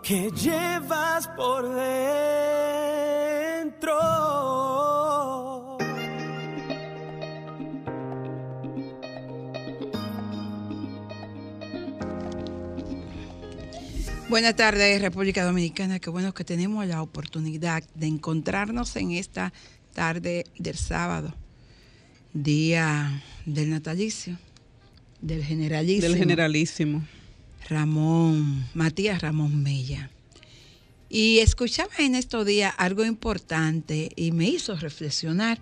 lo que llevas por dentro. Buenas tardes, República Dominicana. Qué bueno que tenemos la oportunidad de encontrarnos en esta tarde del sábado, día del natalicio, del generalísimo. Del generalísimo. Ramón, Matías Ramón Mella. Y escuchaba en estos días algo importante y me hizo reflexionar.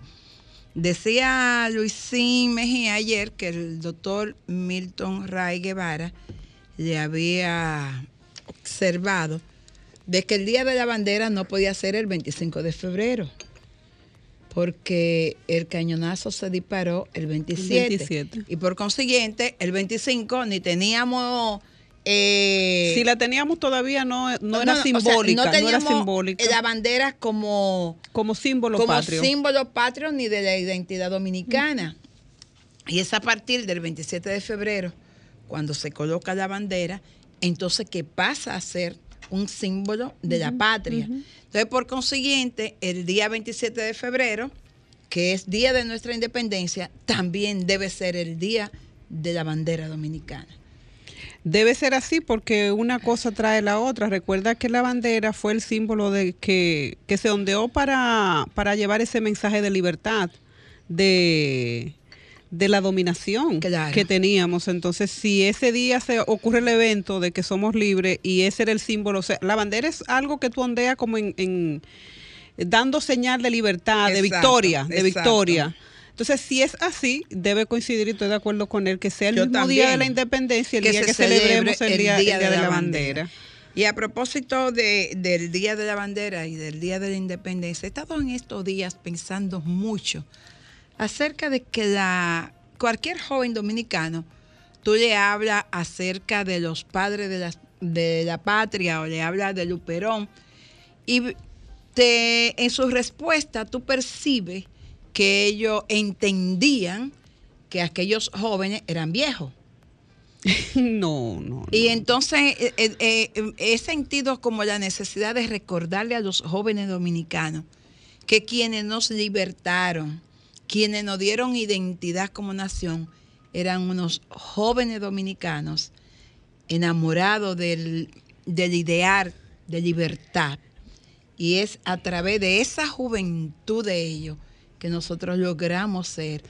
Decía Luisín Mejía ayer que el doctor Milton Ray Guevara le había observado de que el Día de la Bandera no podía ser el 25 de febrero, porque el cañonazo se disparó el 27. 27. Y por consiguiente, el 25 ni teníamos... eh, si la teníamos todavía no, no, era o sea, simbólica, no, era teníamos simbólica. La bandera como, como símbolo como patrio. símbolo patrio ni de la identidad dominicana. Y es a partir del 27 de febrero, cuando se coloca la bandera, entonces que pasa a ser un símbolo de la patria. Entonces, por consiguiente, el día 27 de febrero, que es día de nuestra independencia, también debe ser el día de la bandera dominicana. Debe ser así porque una cosa trae la otra. Recuerda que la bandera fue el símbolo de que, que se ondeó para, para llevar ese mensaje de libertad, de, de la dominación Claro. que teníamos. Entonces, si ese día se ocurre el evento de que somos libres y ese era el símbolo, o sea, la bandera es algo que tú ondeas como en, en- dando señal de libertad, de victoria, de exacto. victoria. Entonces, si es así, debe coincidir, y estoy de acuerdo con él, que sea el Yo mismo día de la independencia, el Que día se que celebremos celebre el día, el día de, la bandera. Y a propósito de- del Día de la Bandera y del Día de la Independencia, he estado en estos días pensando mucho acerca de que la, cualquier joven dominicano, tú le hablas acerca de los padres de la, de la patria o le hablas de Luperón y te, en su respuesta tú percibes que ellos entendían que aquellos jóvenes eran viejos. No, no. Y no. entonces eh, eh, eh, he sentido como la necesidad de recordarle a los jóvenes dominicanos que quienes nos libertaron, quienes nos dieron identidad como nación, eran unos jóvenes dominicanos enamorados del, del ideal de libertad. Y es a través de esa juventud de ellos que nosotros logramos ser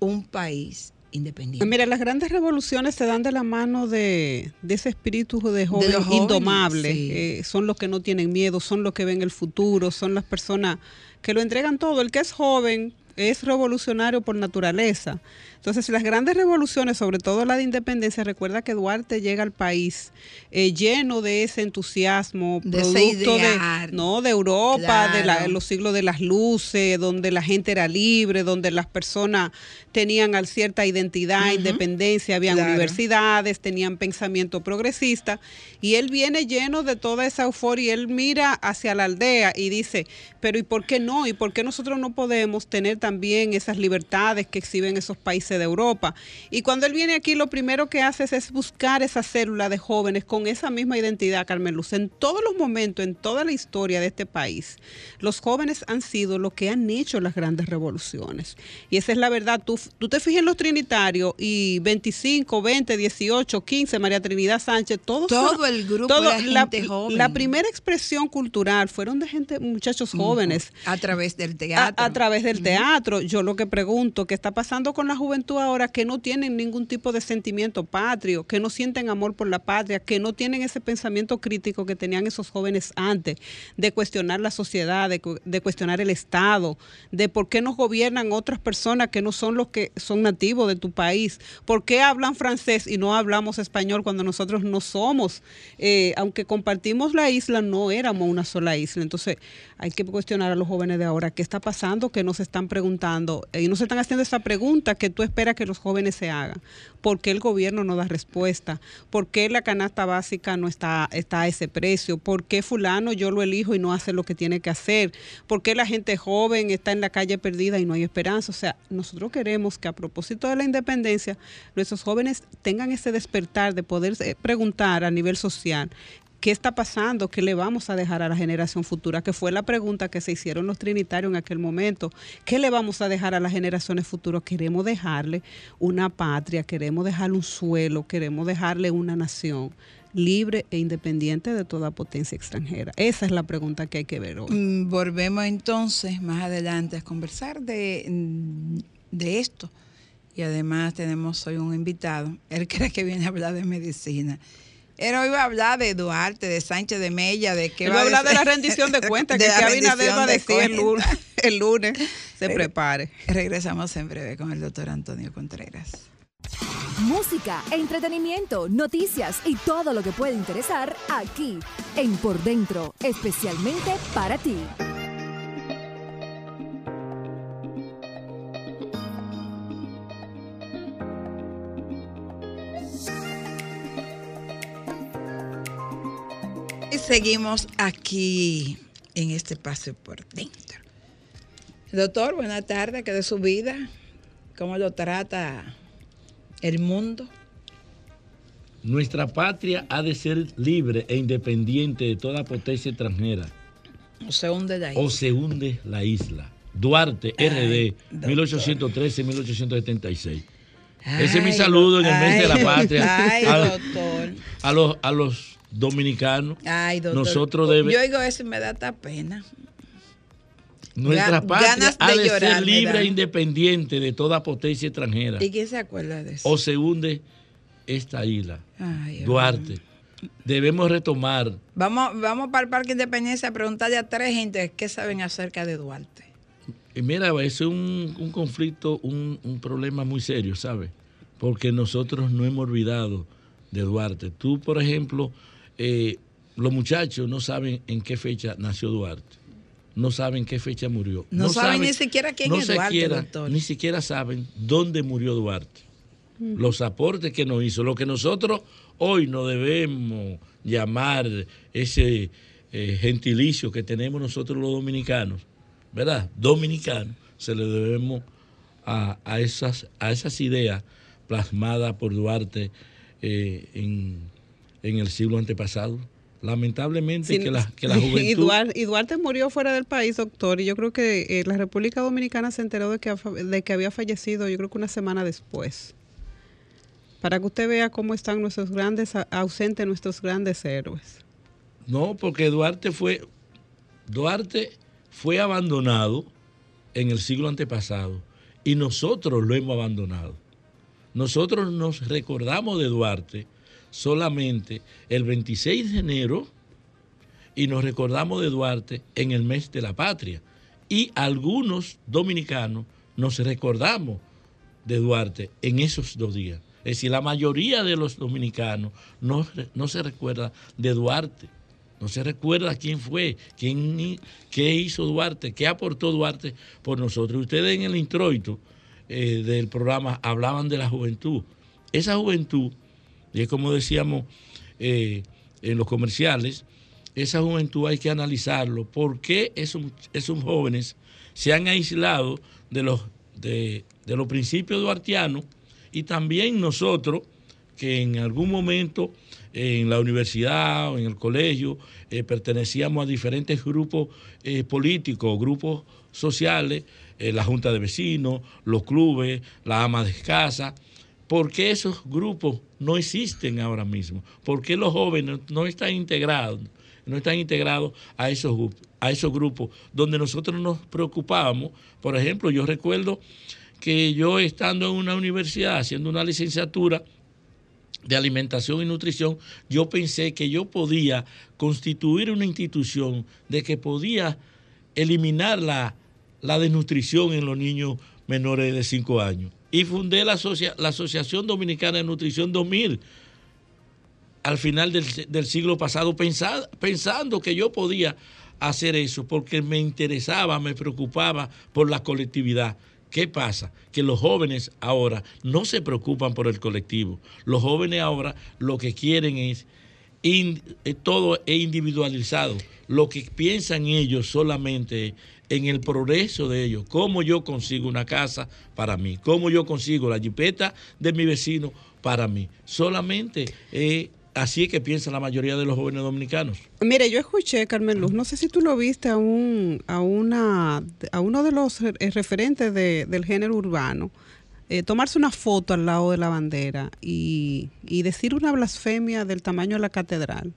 un país independiente. Mira, las grandes revoluciones se dan de la mano de, de ese espíritu de jóvenes, indomable. sí. Eh, son los que no tienen miedo, son los que ven el futuro, son las personas que lo entregan todo. El que es joven es revolucionario por naturaleza. Entonces, las grandes revoluciones, sobre todo la de independencia, recuerda que Duarte llega al país eh, lleno de ese entusiasmo, De ese producto ideal. de, no, de Europa, de la- los siglos de las luces, donde la gente era libre, donde las personas tenían cierta identidad, independencia, habían Claro. universidades, tenían pensamiento progresista, y él viene lleno de toda esa euforia y él mira hacia la aldea y dice, pero ¿y por qué no? ¿Y por qué nosotros no podemos tener también esas libertades que exhiben esos países de Europa? Y cuando él viene aquí, lo primero que hace es, es buscar esa célula de jóvenes con esa misma identidad, Carmen Luz. En todos los momentos, en toda la historia de este país, los jóvenes han sido lo que han hecho las grandes revoluciones. Y esa es la verdad. Tú, tú te fijas en los trinitarios y 25, 20, 18, 15, María Trinidad Sánchez, todos Todo el grupo todo- era la, gente joven. la primera expresión cultural fueron de gente, muchachos jóvenes A través del teatro. a través del teatro, yo lo que pregunto, ¿qué está pasando con la juventud ahora que no tienen ningún tipo de sentimiento patrio, que no sienten amor por la patria, que no tienen ese pensamiento crítico que tenían esos jóvenes antes, de cuestionar la sociedad, de, cuestionar el Estado, de por qué nos gobiernan otras personas que no son los que son nativos de tu país? ¿Por qué hablan francés y no hablamos español cuando nosotros no somos? Eh, aunque compartimos la isla, no éramos una sola isla. Entonces hay que cuestionar a los jóvenes de ahora qué está pasando, que nos están preguntando eh, y nos están haciendo esa pregunta que tú esperas que los jóvenes se hagan. ¿Por qué el gobierno no da respuesta? ¿Por qué la canasta básica no está, está a ese precio? ¿Por qué fulano yo lo elijo y no hace lo que tiene que hacer? ¿Por qué la gente joven está en la calle perdida y no hay esperanza? O sea, nosotros queremos que a propósito de la independencia, nuestros jóvenes tengan ese despertar de poder eh, preguntar a nivel social ¿Qué está pasando? ¿Qué le vamos a dejar a la generación futura? Que fue la pregunta que se hicieron los trinitarios en aquel momento. ¿Qué le vamos a dejar a las generaciones futuras? Queremos dejarle una patria, queremos dejarle un suelo, queremos dejarle una nación libre e independiente de toda potencia extranjera. Esa es la pregunta que hay que ver hoy. Mm, volvemos entonces más adelante a conversar de, mm, de esto. Y además tenemos hoy un invitado. Él cree que viene a hablar de medicina. Él hoy va a hablar de Duarte, de Sánchez de Mella, de que va a hablar de la rendición de cuentas, que, que Abinader va a decir el lunes, el lunes. Se prepare. Regresamos en breve con el doctor Antonio Contreras. Música, entretenimiento, noticias y todo lo que puede interesar aquí en Por Dentro, especialmente para ti. Seguimos aquí en este paseo por dentro. Doctor, buena tarde, ¿qué de su vida? ¿Cómo lo trata el mundo? Nuestra patria ha de ser libre e independiente de toda potencia extranjera. O se hunde la isla. O se hunde la isla. Duarte, RD, 1813-1876. Ese es mi saludo en el mes de la patria. Ay, doctor. A los, a los dominicano. Ay, doctor. Nosotros debemos. Yo oigo eso y me da hasta pena. Nuestra patria ha de ser libre e independiente de toda potencia extranjera. ¿Y quién se acuerda de eso? O se hunde esta isla. Ay, Duarte. Debemos retomar. Vamos, vamos para el Parque Independencia a preguntarle a tres gente qué saben acerca de Duarte. Y mira, es un, un conflicto, un, un problema muy serio, ¿sabes? Porque nosotros no hemos olvidado de Duarte. Tú, por ejemplo, eh, los muchachos no saben en qué fecha nació Duarte. No saben qué fecha murió. No, saben, ni siquiera quién es Duarte, doctor. Ni siquiera saben dónde murió Duarte. Los aportes que nos hizo. Lo que nosotros hoy no debemos llamar ese eh, gentilicio que tenemos nosotros los dominicanos, ¿verdad? Dominicanos, se le debemos a, esas, a esas ideas plasmadas por Duarte eh, en en el siglo antepasado. Lamentablemente que, la, que la juventud... Y Duarte, murió fuera del país, doctor, y yo creo que eh, la República Dominicana se enteró de que, de que había fallecido, yo creo que una semana después. Para que usted vea cómo están nuestros grandes, ausentes nuestros grandes héroes. No, porque Duarte fue, Duarte fue abandonado en el siglo antepasado y nosotros lo hemos abandonado. Nosotros nos recordamos de Duarte solamente el 26 de enero y nos recordamos de Duarte en el mes de la patria. Y algunos dominicanos nos recordamos de Duarte en esos dos días. Es decir, la mayoría de los dominicanos no, no se recuerda de Duarte. No se recuerda quién fue, quién, qué hizo Duarte, qué aportó Duarte por nosotros. Ustedes en el introito eh, del programa hablaban de la juventud. Esa juventud y es como decíamos eh, en los comerciales, esa juventud hay que analizarlo. ¿Por qué esos, esos jóvenes se han aislado de los, de, los principios duartianos? Y también nosotros, que en algún momento en la universidad o en el colegio eh, pertenecíamos a diferentes grupos eh, políticos, grupos sociales, la junta de vecinos, los clubes, la ama de casa, ¿Por qué esos grupos no existen ahora mismo? ¿Por qué los jóvenes no están integrados no están integrados a esos, a esos grupos donde nosotros nos preocupábamos. Por ejemplo, yo recuerdo que yo estando en una universidad haciendo una licenciatura, de alimentación y nutrición, yo pensé que yo podía constituir una institución de que podía eliminar la, la desnutrición en los niños menores de 5 años. Y fundé la, asocia- la Asociación Dominicana de Nutrición 2000 al final del, siglo pasado pensa- pensando que yo podía hacer eso porque me interesaba, me preocupaba por la colectividad. ¿Qué pasa? Que los jóvenes ahora no se preocupan por el colectivo. Los jóvenes ahora lo que quieren es eh, todo es individualizado. Lo que piensan ellos solamente en el progreso de ellos. Cómo yo consigo una casa para mí. Cómo yo consigo la jipeta de mi vecino para mí. Solamente eh, así es que piensa la mayoría de los jóvenes dominicanos. Mire, yo escuché, Carmen Luz, no sé si tú lo viste a, un, a, una, a uno de los eh, referentes de- del género urbano, eh, tomarse una foto al lado de la bandera y, y decir una blasfemia del tamaño de la catedral,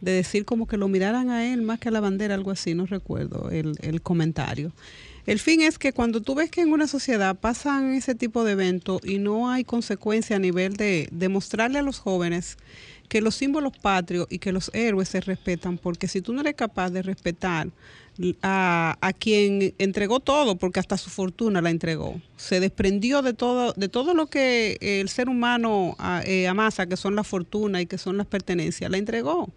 de decir como que lo miraran a él más que a la bandera, algo así, no recuerdo el, el comentario. El fin es que cuando tú ves que en una sociedad pasan ese tipo de eventos y no hay consecuencia a nivel de, de mostrarle a los jóvenes que los símbolos patrios y que los héroes se respetan, porque si tú no eres capaz de respetar a, a quien entregó todo, porque hasta su fortuna la entregó, se desprendió de todo, de todo lo que el ser humano ah, eh, amasa, que son la fortuna y que son las pertenencias, la entregó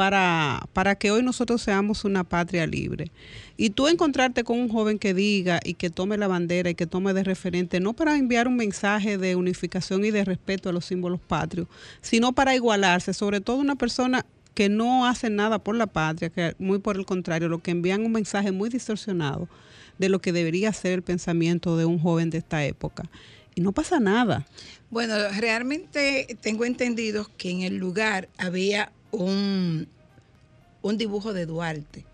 para, para que hoy nosotros seamos una patria libre. Y tú encontrarte con un joven que diga y que tome la bandera y que tome de referente, no para enviar un mensaje de unificación y de respeto a los símbolos patrios, sino para igualarse, sobre todo una persona que no hace nada por la patria, que muy por el contrario, lo que envían un mensaje muy distorsionado de lo que debería ser el pensamiento de un joven de esta época. Y no pasa nada. Bueno, realmente tengo entendido que en el lugar había un, un dibujo de Duarte.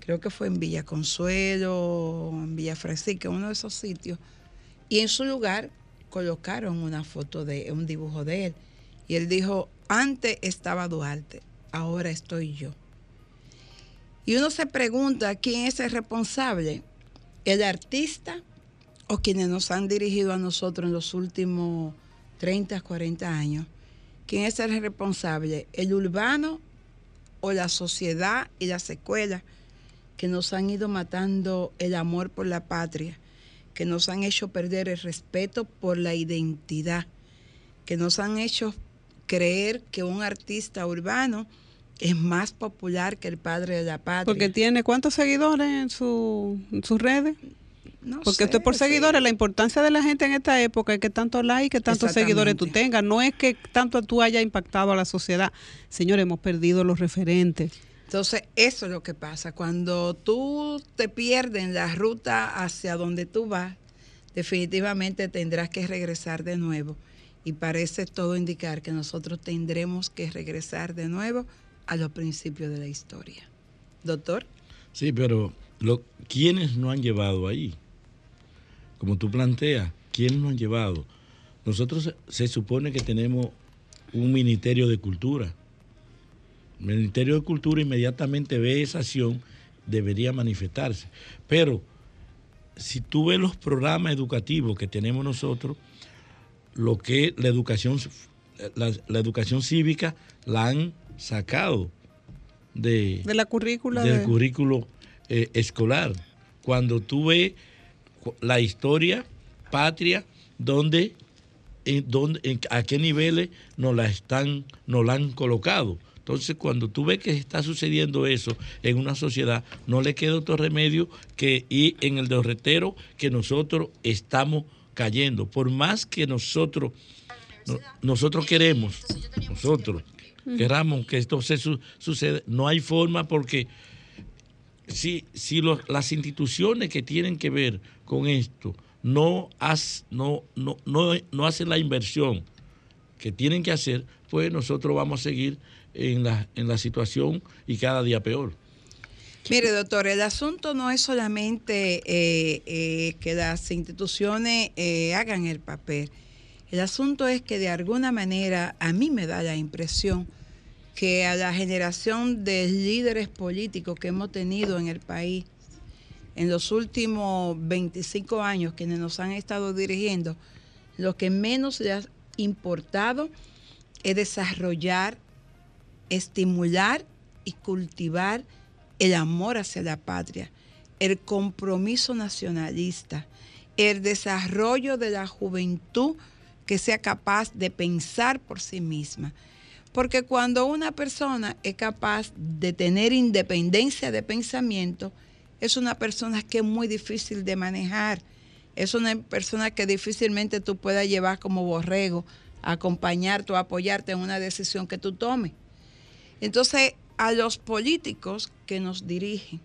Creo que fue en Villa Consuelo, en Villa Francisca, uno de esos sitios. Y en su lugar colocaron una foto de un dibujo de él. Y él dijo, antes estaba Duarte, ahora estoy yo. Y uno se pregunta quién es el responsable, el artista o quienes nos han dirigido a nosotros en los últimos 30, 40 años. ¿Quién es el responsable? ¿El urbano o la sociedad y las escuelas que nos han ido matando el amor por la patria, que nos han hecho perder el respeto por la identidad, que nos han hecho creer que un artista urbano es más popular que el padre de la patria? Porque tiene cuántos seguidores en, su, en sus redes. No Porque sé, esto es por sí. seguidores, la importancia de la gente en esta época es que tanto like, que tantos seguidores tú tengas, no es que tanto tú hayas impactado a la sociedad. Señores, hemos perdido los referentes. Entonces, eso es lo que pasa. Cuando tú te pierdes en la ruta hacia donde tú vas, definitivamente tendrás que regresar de nuevo. Y parece todo indicar que nosotros tendremos que regresar de nuevo a los principios de la historia. Doctor. Sí, pero lo, ¿quiénes no han llevado ahí? Como tú planteas, ¿quiénes no han llevado? Nosotros se, supone que tenemos un Ministerio de Cultura. El Ministerio de Cultura inmediatamente ve esa acción, debería manifestarse. Pero si tú ves los programas educativos que tenemos nosotros, lo que la educación, la, la educación cívica la han sacado de, De la currícula. del de- currículo eh, escolar. Cuando tú ves la historia patria, donde, en, donde, en- a qué niveles nos la están, nos la han colocado. Entonces, cuando tú ves que está sucediendo eso en una sociedad, no le queda otro remedio que ir en el derretero que nosotros estamos cayendo. Por más que nosotros, no- nosotros queremos, nosotros queramos que esto se su- suceda, no hay forma porque si, si las instituciones que tienen que ver con esto no, haz- no, no, no, no hacen la inversión que tienen que hacer, pues nosotros vamos a seguir en la, en la situación y cada día peor. Mire, doctor, el asunto no es solamente eh, eh, que las instituciones eh, hagan el papel. El asunto es que de alguna manera a mí me da la impresión que a la generación de líderes políticos que hemos tenido en el país en los últimos 25 años, quienes nos han estado dirigiendo, lo que menos les ha importado es desarrollar, estimular y cultivar el amor hacia la patria, el compromiso nacionalista, el desarrollo de la juventud que sea capaz de pensar por sí misma. Porque cuando una persona es capaz de tener independencia de pensamiento, es una persona que es muy difícil de manejar. Es una persona que difícilmente tú puedas llevar como borrego, acompañarte o apoyarte en una decisión que tú tomes. Entonces, a los políticos que nos dirigen,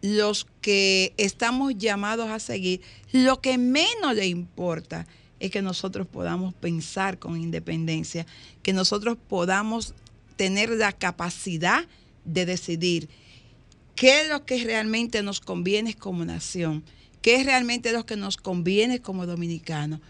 los que estamos llamados a seguir, lo que menos le importa es que nosotros podamos pensar con independencia, que nosotros podamos tener la capacidad de decidir qué es lo que realmente nos conviene como nación, qué es realmente lo que nos conviene como dominicanos.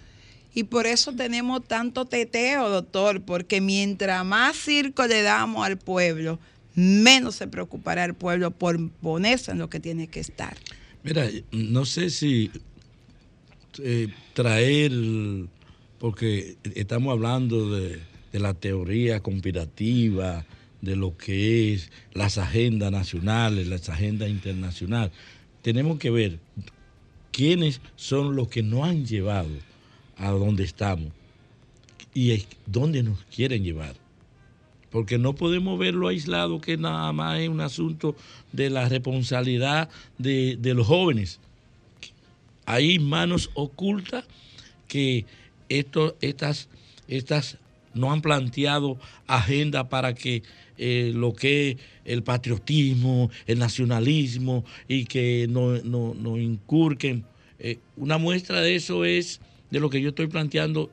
Y por eso tenemos tanto teteo, doctor, porque mientras más circo le damos al pueblo, menos se preocupará el pueblo por ponerse en lo que tiene que estar. Mira, no sé si eh, traer, porque estamos hablando de, la teoría conspirativa, de lo que es las agendas nacionales, las agendas internacionales. Tenemos que ver quiénes son los que nos han llevado a donde estamos y dónde nos quieren llevar. Porque no podemos verlo aislado, que nada más es un asunto de la responsabilidad de los jóvenes. Hay manos ocultas que esto, estas, estas no han planteado agenda para que eh, lo que es el patriotismo, el nacionalismo y que nos no, no incurquen. Eh, una muestra de eso es de lo que yo estoy planteando.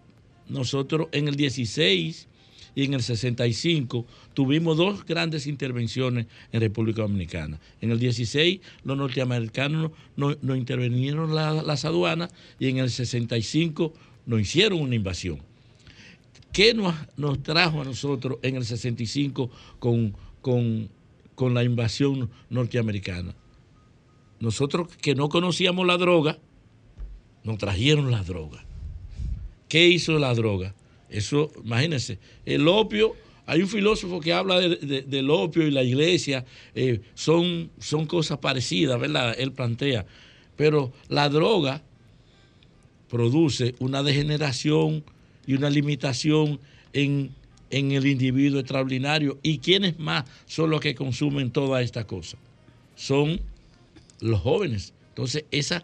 Nosotros en el 16 y en el 65 tuvimos dos grandes intervenciones en República Dominicana. En el 16 los norteamericanos nos no, intervinieron la- las aduanas y en el 65 nos hicieron una invasión. ¿Qué nos, nos trajo a nosotros en el 65 con, con, con la invasión norteamericana? Nosotros que no conocíamos la droga, nos trajeron la droga. ¿Qué hizo la droga? Eso, imagínense, el opio, hay un filósofo que habla de- de- del opio y la iglesia, eh, son, son cosas parecidas, ¿verdad? Él plantea. Pero la droga produce una degeneración y una limitación en, en el individuo extraordinario. ¿Y quiénes más son los que consumen toda esta cosa? Son los jóvenes. Entonces, esa,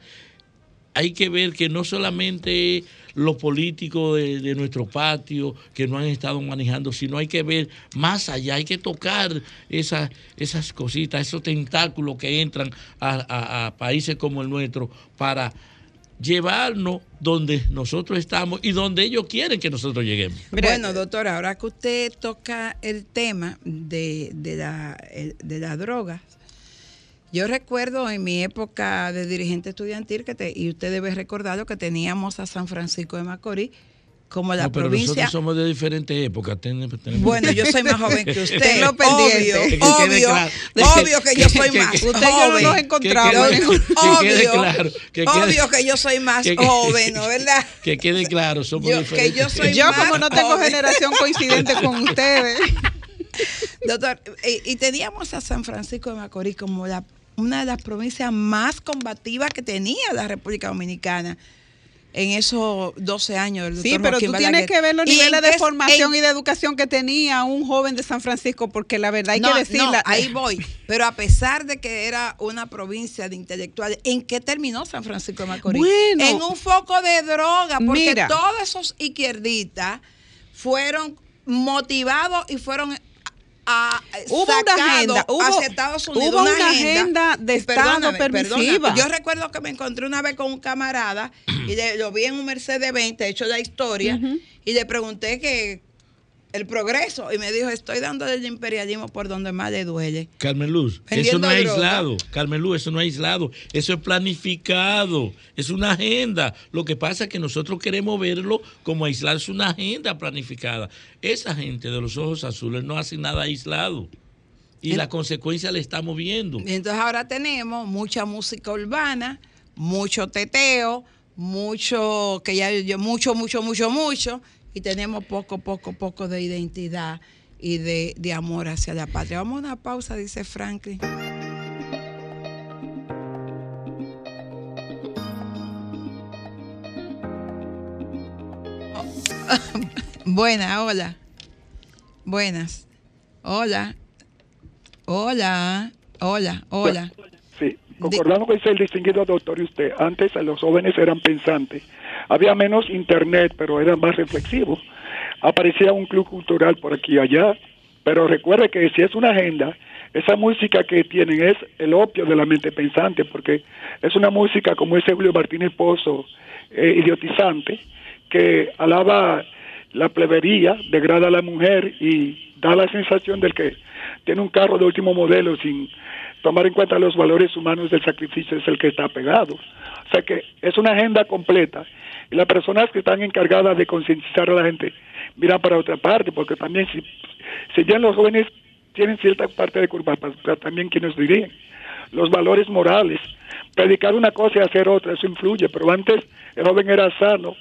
hay que ver que no solamente los políticos de, de nuestro patio que no han estado manejando, sino hay que ver más allá, hay que tocar esas, esas cositas, esos tentáculos que entran a, a- a países como el nuestro para llevarnos donde nosotros estamos y donde ellos quieren que nosotros lleguemos. bueno, doctora, ahora que usted toca el tema de, de la, el- de la droga, yo recuerdo en mi época de dirigente estudiantil, que te- y usted debe recordarlo, que teníamos a San Francisco de Macorís como la No, pero provincia. nosotros somos de diferentes épocas. Bueno, yo soy más joven que usted. Tenlo pendiente. Obvio, Que obvio, claro. obvio que yo soy Que- más Usted y yo no joven. nos encontramos. Que quede- Obvio, que quede claro, que quede- obvio que yo soy más joven, ¿no verdad? Que quede claro, somos Yo- que diferentes. yo soy Yo más como no tengo joven. generación coincidente con ustedes. Doctor, y, y teníamos a San Francisco de Macorís como la, una de las provincias más combativas que tenía la República Dominicana en esos 12 años. Sí, pero Joaquín tú tienes Balaguer. que ver los ¿Y niveles de formación en- y de educación que tenía un joven de San Francisco, porque la verdad hay no, que decir no, ahí voy. Pero a pesar de que era una provincia de intelectuales, ¿en qué terminó San Francisco de Macorís? Bueno. en un foco de droga, porque Mira. todos esos izquierdistas fueron motivados y fueron Hubo una sacados agenda, hubo- hacia Estados Unidos. hubo una agenda de Estado permisiva. Yo recuerdo que me encontré una vez con un camarada y le- lo vi en un Mercedes 20, he hecho la historia, y le pregunté que el progreso. Y me dijo, estoy dando el imperialismo por donde más le duele. Carmen Luz, eso no es droga. aislado. Carmen Luz, eso no es aislado. Eso es planificado. Es una agenda. Lo que pasa es que nosotros queremos verlo como aislado. Es una agenda planificada. Esa gente de los ojos azules no hace nada aislado. Y En- la consecuencia la estamos viendo. Y entonces ahora tenemos mucha música urbana, mucho teteo, mucho, que ya yo, mucho, mucho, mucho, mucho, y tenemos poco, poco, poco de identidad y de, de amor hacia la patria. Vamos a una pausa, dice Franklin. Buenas, hola. Buenas. Hola. Hola. Hola. Hola. Sí, concordando con el distinguido doctor y usted, antes los jóvenes eran pensantes. Había menos internet, pero eran más reflexivos. Aparecía un club cultural por aquí y allá, pero recuerde que si es una agenda, esa música que tienen es el opio de la mente pensante, porque es una música como ese Julio Martínez Pozo, eh, idiotizante, que alaba la plebería, degrada a la mujer y da la sensación del que tiene un carro de último modelo sin tomar en cuenta los valores humanos del sacrificio es el que está pegado. O sea que es una agenda completa y las personas que están encargadas de concientizar a la gente miran para otra parte, porque también si, si ya los jóvenes tienen cierta parte de culpa, pues, pero también quienes dirigen los valores morales, predicar una cosa y hacer otra, eso influye, pero antes el joven era sano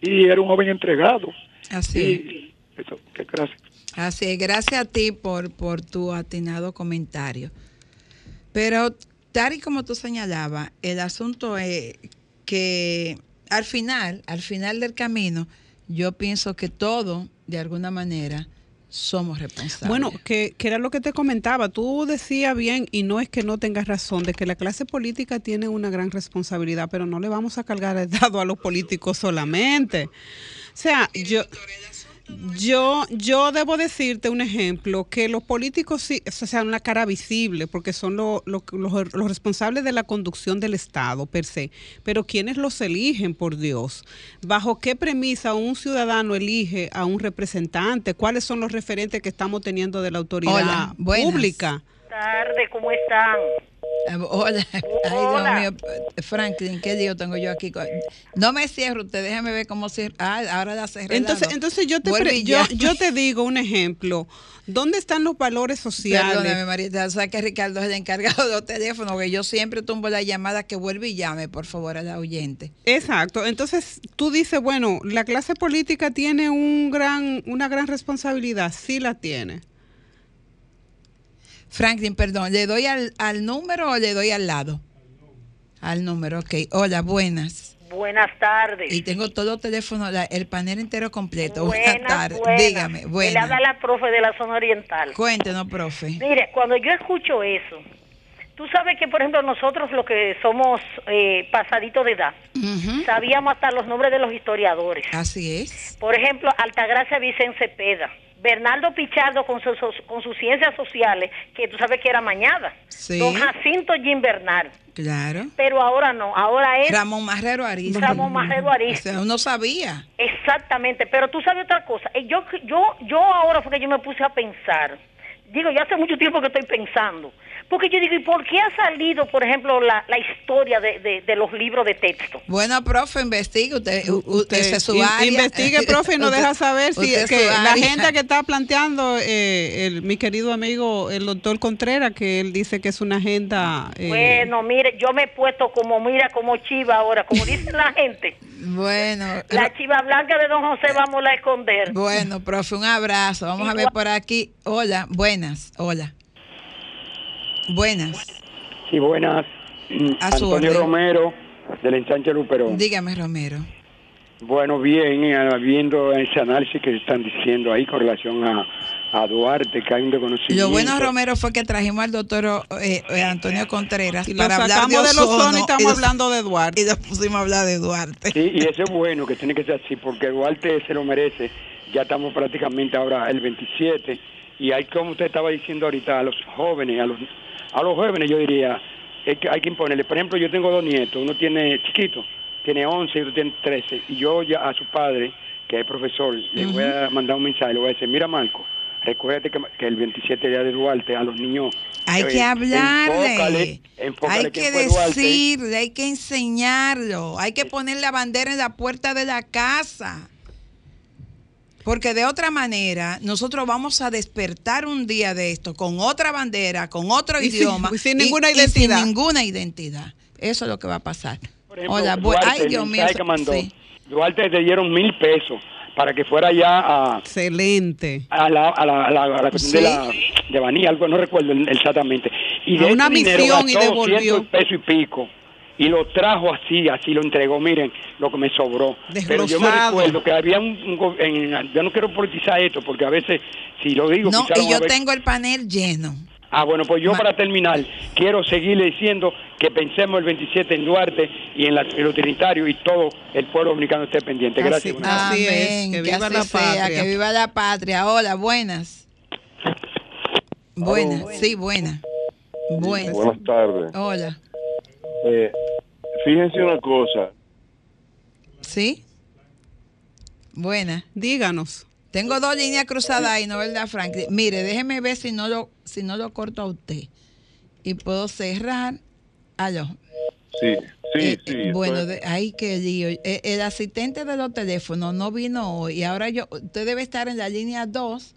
y era un joven entregado. Así Y eso, que gracias. Así es, gracias a ti por, por tu atinado comentario. Pero tal y como tú señalabas, el asunto es que al final, al final del camino, yo pienso que todo, de alguna manera, somos responsables. Bueno, que, que era lo que te comentaba. Tú decías bien, y no es que no tengas razón, de que la clase política tiene una gran responsabilidad, pero no le vamos a cargar el dado a los políticos solamente. O sea, yo, yo, yo debo decirte un ejemplo, que los políticos sí, o sea, una cara visible, porque son lo- lo- los, los responsables de la conducción del Estado per se, pero ¿quiénes los eligen, por Dios? ¿Bajo qué premisa un ciudadano elige a un representante? ¿Cuáles son los referentes que estamos teniendo de la autoridad Hola, buenas. pública? tarde, ¿cómo están? Hola, ay. Dios mío, Franklin, ¿qué lío tengo yo aquí? No me cierro, usted déjame ver cómo cierra. Ah, ahora la cerré. Entonces, entonces yo te pre- yo, yo te digo un ejemplo. ¿Dónde están los valores sociales? Perdóname, Marita, o sea que Ricardo es el encargado de los teléfonos, que yo siempre tumbo la llamada que vuelve y llame, por favor, a la oyente. Exacto. Entonces tú dices, bueno, la clase política tiene un gran, una gran responsabilidad. Sí la tiene. Franklin, perdón, ¿le doy al, al número o le doy al lado? Al número, ok. Hola, buenas. Buenas tardes. Y tengo todo el teléfono, la- el panel entero completo. Buenas, Buenas tardes. buenas. Dígame, Le habla buenas. la profe de la zona oriental. Cuéntenos, profe. Mire, cuando yo escucho eso, tú sabes que, por ejemplo, nosotros los que somos eh, pasaditos de edad, sabíamos hasta los nombres de los historiadores. Así es. Por ejemplo, Altagracia Vicente Cepeda, Bernardo Pichardo con, sus con sus ciencias sociales, que tú sabes que era mañada. Sí. Don Jacinto Jim Bernal. Claro. Pero ahora no, ahora es Ramón Marrero Ariza. Ramón Marrero O Ariza. sea, uno sabía. Exactamente, pero tú sabes otra cosa. Eh, Yo, yo, yo ahora fue que yo me puse a pensar. Digo, ya hace mucho tiempo que estoy pensando. Porque yo digo, ¿y por qué ha salido, por ejemplo, la, la historia de, de- de los libros de texto? Bueno, profe, investigue. Usted, Usted es su in- área. Investigue, profe, y nos Usted- deja saber si usted es que su la agenda que está planteando eh, el, mi querido amigo, el doctor Contreras, que él dice que es una agenda... eh, Bueno, mire, yo me he puesto como, mira, como chiva ahora, como dice la gente. Bueno, La chiva blanca de don José vamos a esconder. bueno, profe, un abrazo. Vamos a ver por aquí. Hola, buenas. Hola. Buenas. Sí, buenas. A su Antonio orden. Romero, del ensanche Luperón. Dígame, Romero. Bueno, bien, eh, viendo ese análisis que están diciendo ahí con relación a, a Duarte, que hay un desconocimiento. Lo bueno, Romero, fue que trajimos al doctor eh, eh, Antonio Contreras y para hablar de de los ozono zonos y estamos lo- hablando de Duarte. Y nos pusimos a hablar de Duarte. Sí, y eso es bueno, que tiene que ser así, porque Duarte se lo merece. Ya estamos prácticamente ahora el 27, y hay, como usted estaba diciendo ahorita, a los jóvenes, a los, a los jóvenes yo diría, es que hay que imponerle. Por ejemplo, yo tengo dos nietos, uno tiene chiquito, tiene 11 y otro tiene 13, y yo ya a su padre que es profesor, le voy a mandar un mensaje, le voy a decir, mira Marco, recuérdate que, que el 27 día de Duarte a los niños... Hay eh, que hablarle, enfócale, enfócale hay que decirle, hay que enseñarlo, hay que poner la bandera en la puerta de la casa. Porque de otra manera, nosotros vamos a despertar un día de esto con otra bandera, con otro Y sin- idioma. y sin ninguna y identidad. sin ninguna identidad. Eso es lo que va a pasar. Por ejemplo, Hola, Duarte, ay Dios mío. que mandó, sí. Duarte le dieron mil pesos para que fuera ya a, Excelente. a la, a la, a la, a la cuestión de Sí. la de Baní, algo no recuerdo exactamente. Y A de una dinero misión y devolvió. 200 pesos y pico. Y lo trajo así, así lo entregó. Miren lo que me sobró. Pero yo me recuerdo que había un, un en- yo no quiero politizar esto porque a veces si lo digo No, y yo ver- tengo el panel lleno. Ah, bueno, pues yo para terminar, quiero seguirle diciendo que pensemos el 27 en Duarte y en, la, en los trinitarios y todo el pueblo dominicano esté pendiente. Gracias. buenas. Así es, Amén, que que, viva así la sea, patria. que viva la patria. Hola, buenas. Buenas, sí, buenas. Buenas. Buenas tardes. Hola. Eh, fíjense una cosa. ¿Sí? Buenas. Díganos. Tengo dos líneas cruzadas ahí, ¿no verdad, Franklin? Mire, déjeme ver si no lo, si no lo corto a usted. Y puedo cerrar. Aló. Sí, sí, Eh, sí. eh, bueno, de- ay, qué lío. Eh, el asistente de los teléfonos no vino hoy. Y ahora yo, usted debe estar en la línea 2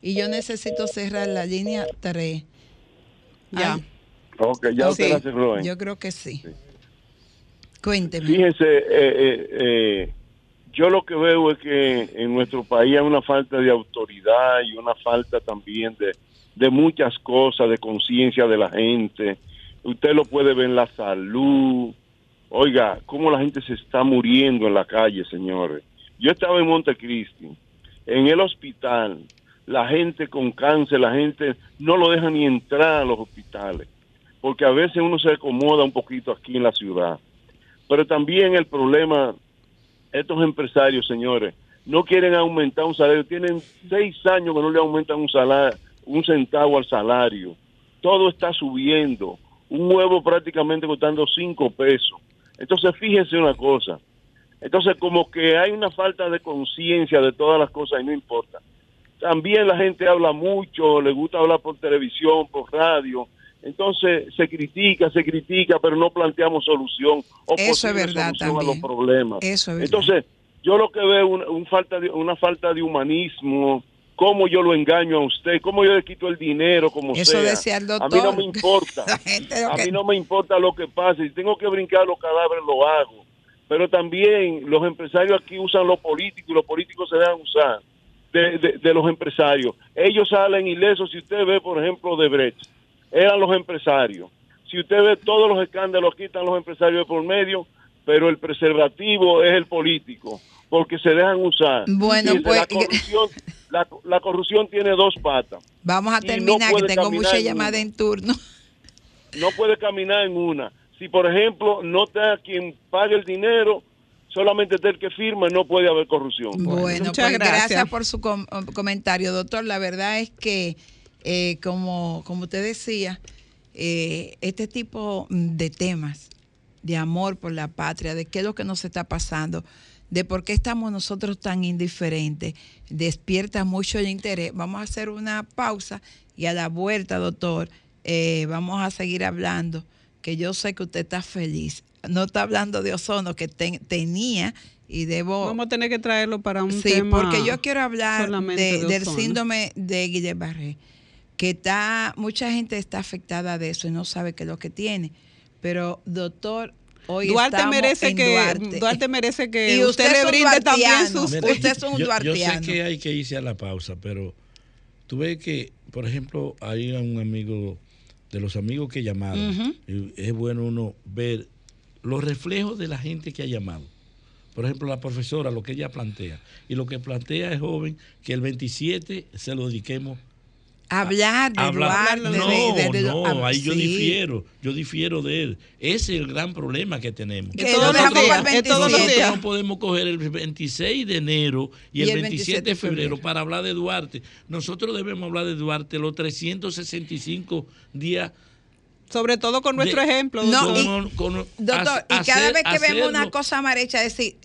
y yo necesito cerrar la línea 3. Ya. Ay, ok, ya usted sí, la cerró. ¿eh? Yo creo que sí. Cuénteme. Fíjense, eh, eh, eh, yo lo que veo es que en nuestro país hay una falta de autoridad y una falta también de, de muchas cosas, de conciencia de la gente. Usted lo puede ver en la salud. Oiga, cómo la gente se está muriendo en la calle, señores. Yo estaba en Montecristi, en el hospital, la gente con cáncer, la gente no lo deja ni entrar a los hospitales, porque a veces uno se acomoda un poquito aquí en la ciudad. Pero también el problema, estos empresarios, señores, no quieren aumentar un salario. Tienen seis años que no le aumentan un un centavo al salario. Todo está subiendo. Un huevo prácticamente costando cinco pesos. Entonces, fíjense una cosa. Entonces, como que hay una falta de conciencia de todas las cosas y no importa. También la gente habla mucho, le gusta hablar por televisión, por radio. Entonces se critica, se critica, pero no planteamos solución. O Eso es verdad solución a los también. problemas. Eso es verdad. Entonces, yo lo que veo un, un falta de, una falta de humanismo, cómo yo lo engaño a usted, cómo yo le quito el dinero, como Eso sea. decía el A mí no doctor. me importa. A mí no me importa lo que pase. Si tengo que brincar los cadáveres, lo hago. Pero también los empresarios aquí usan los políticos y los políticos se dejan usar de, de- de los empresarios. Ellos salen ilesos. Si usted ve, por ejemplo, de Brecht, eran los empresarios. Si usted ve todos los escándalos, aquí están los empresarios de por medio, pero el preservativo es el político, porque se dejan usar. Bueno, pues- La corrupción, la, la corrupción tiene dos patas. Vamos a no terminar, que tengo mucha en llamada en turno. no puede caminar en una. Si, por ejemplo, no está quien pague el dinero, solamente el que firma, no puede haber corrupción. Bueno, Muchas pues gracias. gracias. por su com- comentario, doctor. La verdad es que, eh, como, como usted decía, eh, este tipo de temas de amor por la patria, de qué es lo que nos está pasando, de por qué estamos nosotros tan indiferentes, despierta mucho el interés. Vamos a hacer una pausa y a la vuelta, doctor, eh, vamos a seguir hablando, que yo sé que usted está feliz. No está hablando de ozono, que ten- tenía y debo... Vamos a tener que traerlo para un Sí, tema. porque yo quiero hablar solamente de- de del síndrome de Guillain-Barré, que está, mucha gente está afectada de eso y no sabe qué es lo que tiene. Pero, doctor, hoy Duarte merece que Duarte. Duarte merece que Y usted, usted le brinde también sus Mira, Usted es un yo, yo sé que hay que irse a la pausa, pero tú ves que, por ejemplo, hay un amigo, de los amigos que llamaron, y es bueno uno ver los reflejos de la gente que ha llamado. Por ejemplo, la profesora, lo que ella plantea. Y lo que plantea es joven, que el 27 se lo dediquemos hablar de Hablar- Duarte. no, de- de- de- no, ah, ahí yo difiero, yo difiero de él. Ese es el gran problema que tenemos. Que todos lo los dejamos días, para el es todos los 27. días. Nosotros no podemos coger el 26 de enero y, el 27 de febrero para hablar de Duarte. Nosotros debemos hablar de Duarte los 365 días. Sobre todo con nuestro de- ejemplo. No, doctor. y- con- con- Doctor, y cada hacer- vez que vemos una cosa mal hecha, decir,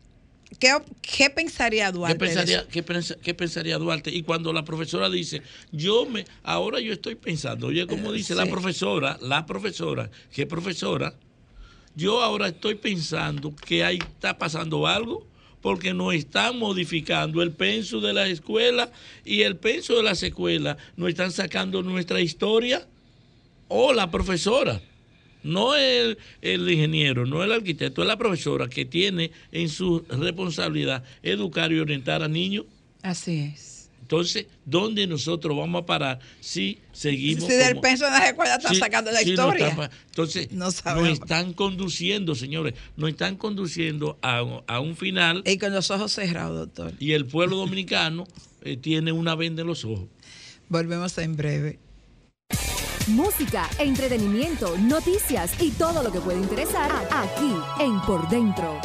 ¿qué, qué pensaría ¿Qué Duarte? de pensaría, qué pensa- qué pensaría Duarte? Y cuando la profesora dice, yo me, ahora yo estoy pensando, oye, como Eh, dice la profesora, la profesora, ¿qué profesora? Yo ahora estoy pensando que ahí está pasando algo porque nos están modificando el penso de la escuela y el penso de las escuelas nos están sacando nuestra historia o la profesora. No el, el ingeniero, no el arquitecto, es la profesora que tiene en su responsabilidad educar y orientar a niños. Así es. Entonces, ¿dónde nosotros vamos a parar si seguimos? Si del como- de las escuelas están Sí, sacando la no historia. está pa- entonces, No nos están conduciendo, señores, nos están conduciendo a, a un final Y con los ojos cerrados, doctor. y el pueblo dominicano eh, tiene una venda en los ojos. Volvemos en breve. Música, entretenimiento, noticias y todo lo que puede interesar aquí en Por Dentro.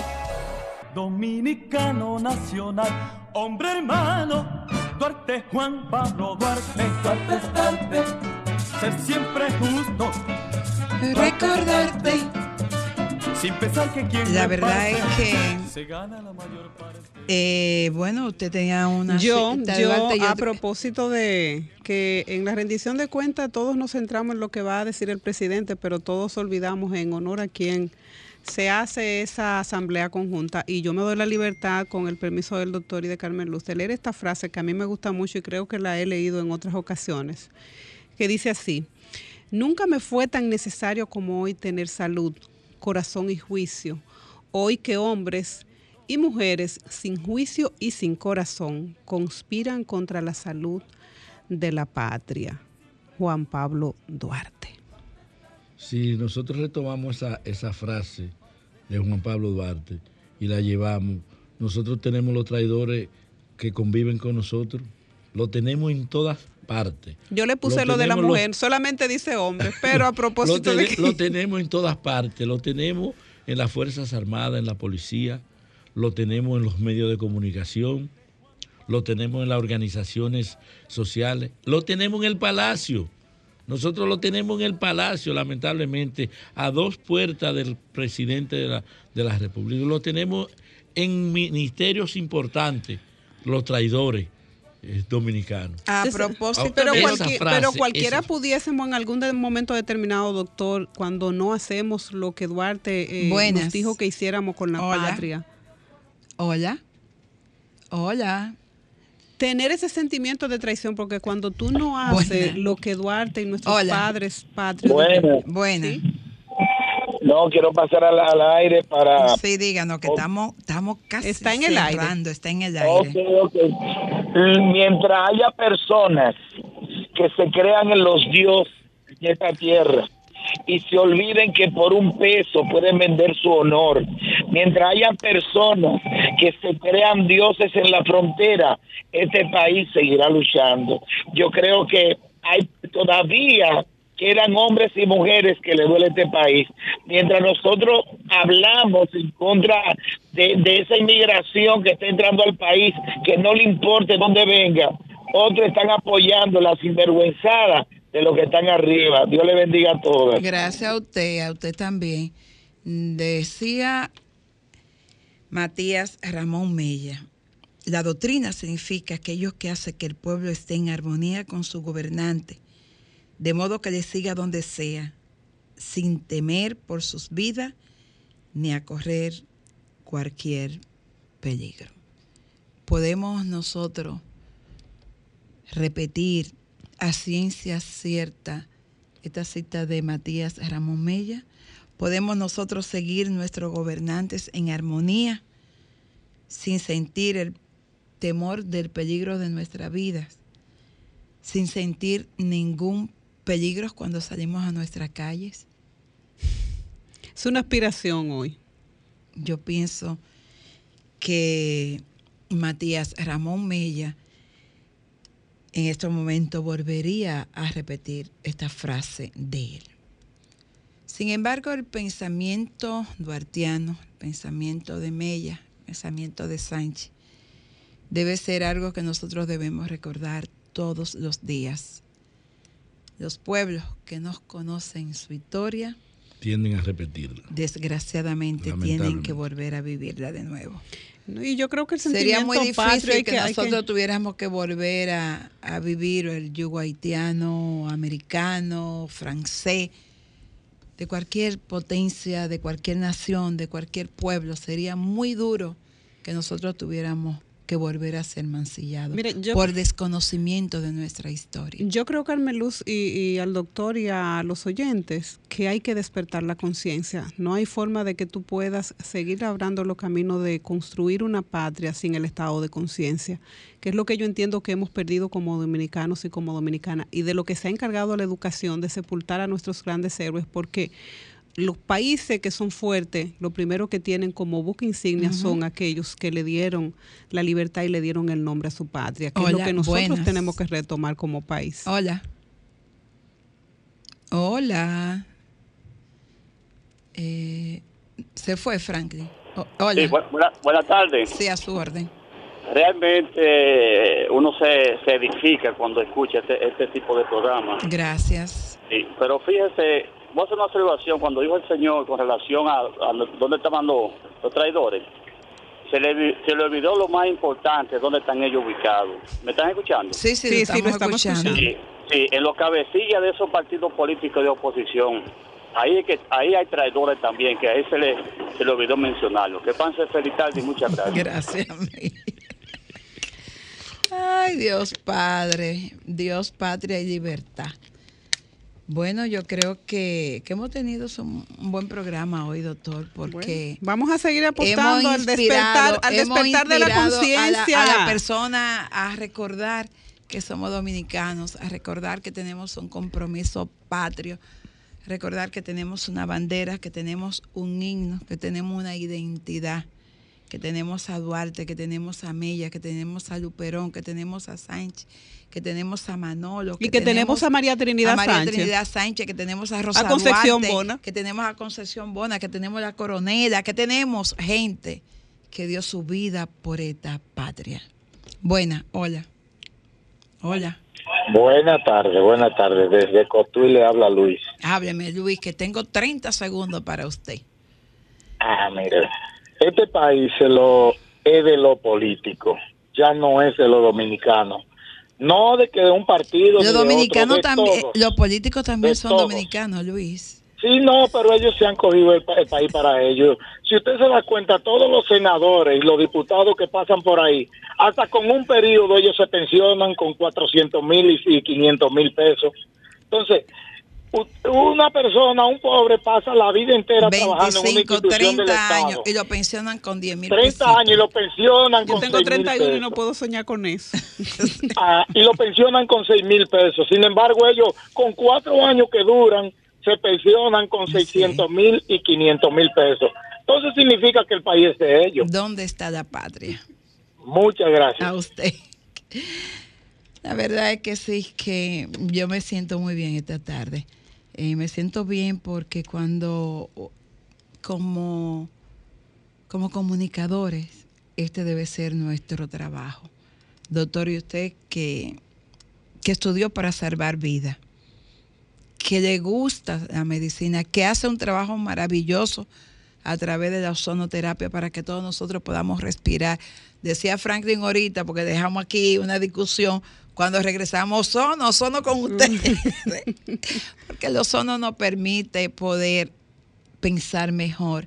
Dominicano nacional, hombre hermano, Duarte Juan Pablo Duarte, Duarte, Duarte, ser siempre justo, Recordarte. sin pensar que quien La verdad es que, se gana la mayor parte. Eh, bueno, usted tenía una Yo, yo a propósito de que en la rendición de cuentas todos nos centramos en lo que va a decir el presidente, pero todos olvidamos en honor a quien se hace esa asamblea conjunta. Y yo me doy la libertad con el permiso del doctor y de Carmen Luz de leer esta frase que a mí me gusta mucho y creo que la he leído en otras ocasiones, que dice así, nunca me fue tan necesario como hoy tener salud, corazón y juicio, hoy que hombres y mujeres sin juicio y sin corazón conspiran contra la salud de la patria. Juan Pablo Duarte. Si nosotros retomamos esa, esa frase de Juan Pablo Duarte y la llevamos, nosotros tenemos los traidores que conviven con nosotros, lo tenemos en todas partes. Yo le puse lo, de la mujer, solamente dice hombre, pero a lo, propósito de que... lo tenemos en todas partes, lo tenemos en las Fuerzas Armadas, en la policía, lo tenemos en los medios de comunicación, lo tenemos en las organizaciones sociales, lo tenemos en el palacio. Nosotros lo tenemos en el palacio, lamentablemente, a dos puertas del presidente de la, de la República. Lo tenemos en ministerios importantes, los traidores eh, dominicanos. A propósito pero, de esa cualquier- frase, pero cualquiera esa- pudiésemos en algún momento determinado, doctor, cuando no hacemos lo que Duarte eh, nos dijo que hiciéramos con la Hola. patria. Hola. Hola. Tener ese sentimiento de traición, porque cuando tú no haces Buena. lo que Duarte y nuestros Hola. padres patrios... Buena. Buena. Sí. No, quiero pasar al, al aire para... Sí, díganos que estamos, estamos casi Está en el aire. cerrando, está en el Ok, aire. ok. Mientras haya personas que se crean en los dioses de esta tierra y se olviden que por un peso pueden vender su honor, mientras haya personas que se crean dioses en la frontera, este país seguirá luchando. Yo creo que hay todavía quedan hombres y mujeres que le duele este país. Mientras nosotros hablamos en contra de, de esa inmigración que está entrando al país, que no le importe dónde venga, otros están apoyando la sinvergüenzada de los que están arriba. Dios le bendiga a todos. Gracias a usted, a usted también. Decía Matías Ramón Mella, la doctrina significa aquellos que hacen que el pueblo esté en armonía con su gobernante, de modo que le siga donde sea, sin temer por sus vidas ni a correr cualquier peligro. Podemos nosotros repetir a ciencia cierta esta cita de Matías Ramón Mella. Podemos nosotros seguir nuestros gobernantes en armonía sin sentir el temor del peligro de nuestras vidas, sin sentir ningún peligro cuando salimos a nuestras calles. Es una aspiración hoy. Yo pienso que Matías Ramón Mella en este momento volvería a repetir esta frase de él. Sin embargo, el pensamiento duartiano, el pensamiento de Mella, el pensamiento de Sánchez, debe ser algo que nosotros debemos recordar todos los días. Los pueblos que nos conocen su historia, Tienden a repetirla. desgraciadamente tienen que volver a vivirla de nuevo. Y yo creo que el Sería muy difícil que, que, hay que- nosotros tuviéramos que volver a, a vivir el yugo haitiano, americano, francés, de cualquier potencia, de cualquier nación, de cualquier pueblo. Sería muy duro que nosotros tuviéramos que volver a ser mancillados Mire, yo- por desconocimiento de nuestra historia. Yo creo, Carmen Luz, y, y al doctor y a los oyentes, que hay que despertar la conciencia. No hay forma de que tú puedas seguir labrando los caminos de construir una patria sin el estado de conciencia, que es lo que yo entiendo que hemos perdido como dominicanos y como dominicanas, y de lo que se ha encargado la educación, de sepultar a nuestros grandes héroes, porque los países que son fuertes, lo primero que tienen como buque insignia son aquellos que le dieron la libertad y le dieron el nombre a su patria, que es lo que nosotros buenas. tenemos que retomar como país. Hola. Hola. Eh, se fue Franklin. O- hola. Sí, bu- buena- buenas tardes. Sí, a su orden. Realmente eh, uno se, se edifica cuando escucha este, este tipo de programas. Gracias. Sí, pero fíjese, voy a hacer una observación. Cuando dijo el señor con relación a, dónde estaban los, los traidores, se le, se le olvidó lo más importante, dónde están ellos ubicados. ¿Me están escuchando? Sí, sí, lo estamos escuchando. Sí, sí, en los cabecillas de esos partidos políticos de oposición. Ahí es que ahí hay traidores también, que ahí se le, se le olvidó mencionarlo. Que pase feliz tarde y muchas gracias. Gracias. Ay, Dios Padre, Dios, patria y libertad. Bueno, yo creo que, que hemos tenido un, un buen programa hoy, doctor, porque Vamos a seguir apostando al despertar, al despertar de la inspirado a conciencia. A, la persona a recordar que somos dominicanos, a recordar que tenemos un compromiso patrio, recordar que tenemos una bandera, que tenemos un himno, que tenemos una identidad, que tenemos a Duarte, que tenemos a Mella, que tenemos a Luperón, que tenemos a Sánchez, que tenemos a Manolo. Y que tenemos a María Trinidad a María Sánchez. Trinidad Sánchez, que tenemos a Rosa A Concepción Duarte, Bona. que tenemos a Concepción Bona, que tenemos a la Coronela, que tenemos gente que dio su vida por esta patria. Buena, hola. Hola. Buenas tardes, buenas tardes. Desde Cotuí le habla Luis. Hábleme, Luis, que tengo 30 segundos para usted. Ah, mire, este país se lo es de lo político, ya no es de lo dominicano. No de que de un partido. Los dominicanos también, todos. los políticos también son todos. dominicanos, Luis. Sí, no, pero ellos se han cogido el, el país para ellos. Si usted se da cuenta, todos los senadores y los diputados que pasan por ahí, hasta con un periodo ellos se pensionan con 400 mil y 500 mil pesos. Entonces, una persona, un pobre, pasa la vida entera trabajando en una 25, institución del 30 años Estado. y lo pensionan con 10 mil 30 años y lo pensionan Yo con tengo 6 mil 31 y pesos. no puedo soñar con eso. Ah, y lo pensionan con 6 mil pesos. Sin embargo, ellos con cuatro años que duran, se pensionan con 600 mil y 500 mil pesos. Entonces significa que el país es de ellos. ¿Dónde está la patria? Muchas gracias. A usted. La verdad es que sí, que yo me siento muy bien esta tarde. Eh, me siento bien porque cuando, como, como comunicadores, este debe ser nuestro trabajo. Doctor, y usted que, que estudió para salvar vidas, que le gusta la medicina, que hace un trabajo maravilloso a través de la ozonoterapia para que todos nosotros podamos respirar. Decía Franklin ahorita, porque dejamos aquí una discusión, cuando regresamos, ozono, ozono con usted. porque el ozono nos permite poder pensar mejor,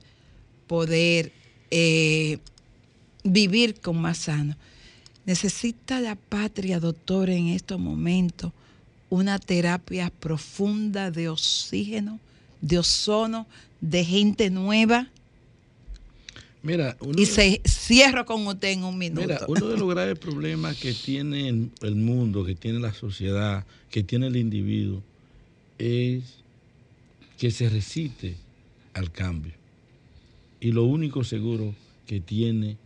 poder eh, vivir con más sano. Necesita la patria, doctor, en estos momentos una terapia profunda de oxígeno, de ozono, de gente nueva. Mira, uno Y se cierro con usted en un minuto. Mira, uno de los graves problemas que tiene el- mundo, que tiene la sociedad, que tiene el individuo, es que se resiste al cambio. Y lo único seguro que tiene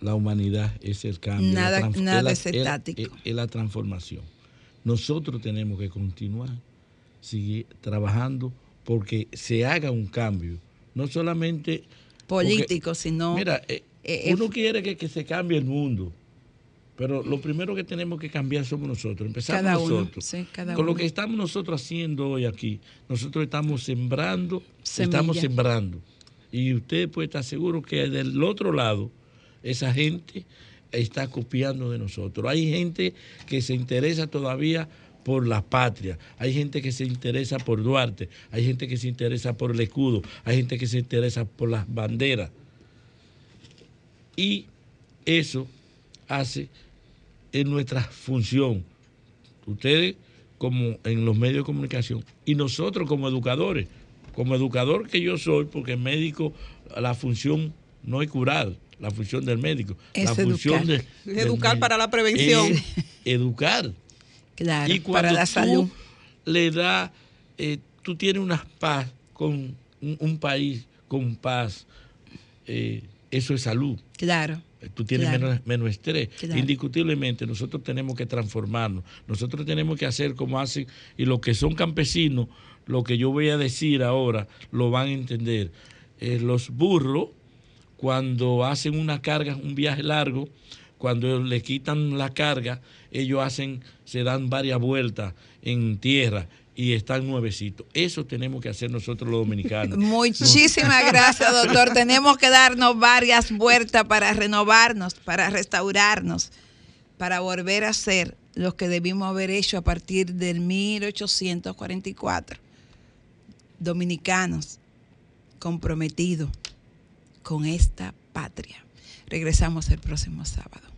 la humanidad es el cambio. Nada- es estático. es- es la transformación. Nosotros tenemos que continuar, seguir trabajando porque se haga un cambio. No solamente porque- Político, sino... Mira, eh, eh, uno quiere que, que se cambie el mundo, pero lo primero que tenemos que cambiar somos nosotros. Empezamos Cada uno, nosotros. sí, cada Con lo que estamos nosotros haciendo hoy aquí, nosotros estamos sembrando, Semilla. estamos sembrando. Y usted puede estar seguro que del otro lado esa gente está copiando de nosotros. Hay gente que se interesa todavía por la patria, hay gente que se interesa por Duarte, hay gente que se interesa por el escudo, hay gente que se interesa por las banderas. Y eso hace en nuestra función, ustedes como en los medios de comunicación y nosotros como educadores, como educador que yo soy, porque médico, la función no es curar, la función del médico, Es la función educar. de, del Educar para la prevención. es educar. Claro, y cuando para la tú salud. le da, eh, tú tienes una paz con un, un país con paz, eh, eso es salud. Claro. Tú tienes Claro. menos, menos estrés. Claro. Indiscutiblemente, nosotros tenemos que transformarnos. Nosotros tenemos que hacer como hacen, y los que son campesinos, lo que yo voy a decir ahora, lo van a entender. Eh, los burros, cuando hacen una carga, un viaje largo, cuando le quitan la carga, ellos hacen, se dan varias vueltas en tierra y están nuevecitos. Eso tenemos que hacer nosotros los dominicanos. Muchísimas gracias, doctor. Tenemos que darnos varias vueltas para renovarnos, para restaurarnos, para volver a ser lo que debimos haber hecho a partir del 1844. Dominicanos comprometidos con esta patria. Regresamos el próximo sábado.